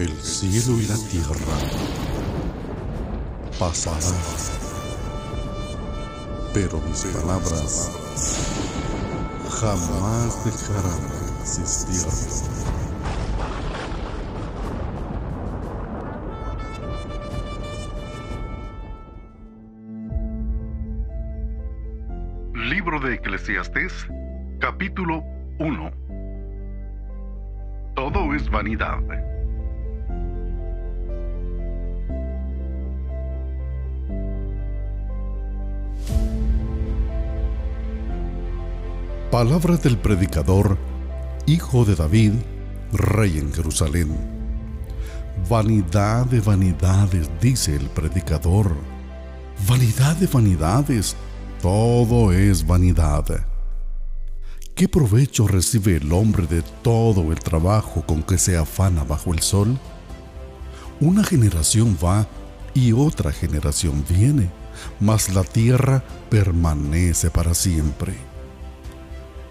El cielo y la tierra pasarán, pero mis palabras jamás dejarán de existir. Libro de Eclesiastés, capítulo 1. Todo es vanidad. Palabra del predicador, hijo de David, rey en Jerusalén. Vanidad de vanidades, dice el predicador. Vanidad de vanidades, todo es vanidad. ¿Qué provecho recibe el hombre de todo el trabajo con que se afana bajo el sol? Una generación va y otra generación viene, mas la tierra permanece para siempre.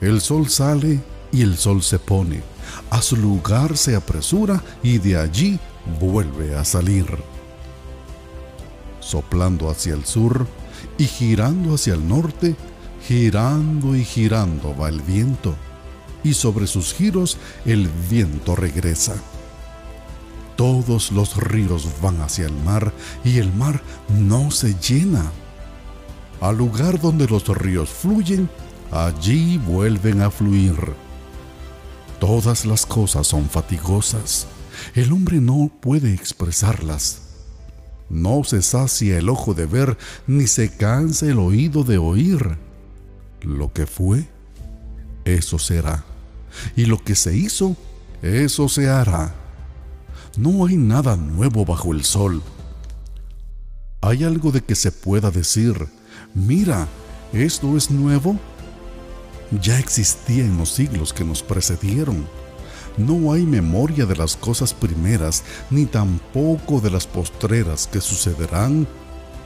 El sol sale y el sol se pone, a su lugar se apresura y de allí vuelve a salir. Soplando hacia el sur y girando hacia el norte, girando y girando va el viento, y sobre sus giros el viento regresa. Todos los ríos van hacia el mar y el mar no se llena. Al lugar donde los ríos fluyen, allí vuelven a fluir. Todas las cosas son fatigosas. El hombre no puede expresarlas. No se sacia el ojo de ver, ni se cansa el oído de oír. Lo que fue, eso será. Y lo que se hizo, eso se hará. No hay nada nuevo bajo el sol. ¿Hay algo de que se pueda decir, mira, esto es nuevo? Ya existía en los siglos que nos precedieron. No hay memoria de las cosas primeras, ni tampoco de las postreras que sucederán.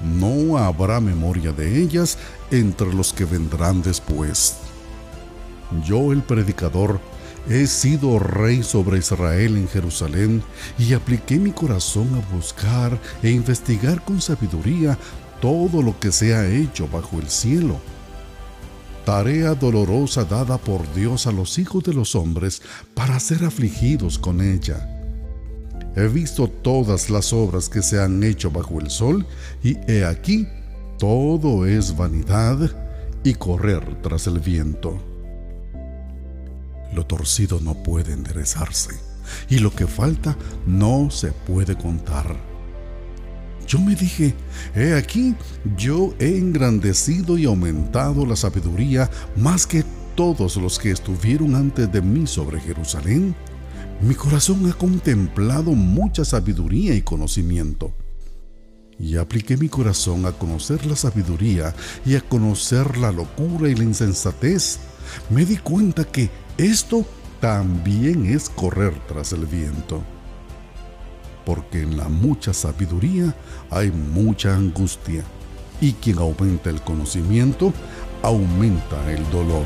No habrá memoria de ellas entre los que vendrán después. Yo, el predicador, he sido rey sobre Israel en Jerusalén y apliqué mi corazón a buscar e investigar con sabiduría todo lo que se ha hecho bajo el cielo tarea dolorosa dada por Dios a los hijos de los hombres para ser afligidos con ella. He visto todas las obras que se han hecho bajo el sol, y he aquí, todo es vanidad y correr tras el viento. Lo torcido no puede enderezarse, y lo que falta no se puede contar. Yo me dije, he aquí, yo he engrandecido y aumentado la sabiduría más que todos los que estuvieron antes de mí sobre Jerusalén. Mi corazón ha contemplado mucha sabiduría y conocimiento. Y apliqué mi corazón a conocer la sabiduría y a conocer la locura y la insensatez. Me di cuenta que esto también es correr tras el viento porque en la mucha sabiduría hay mucha angustia, y quien aumenta el conocimiento, aumenta el dolor.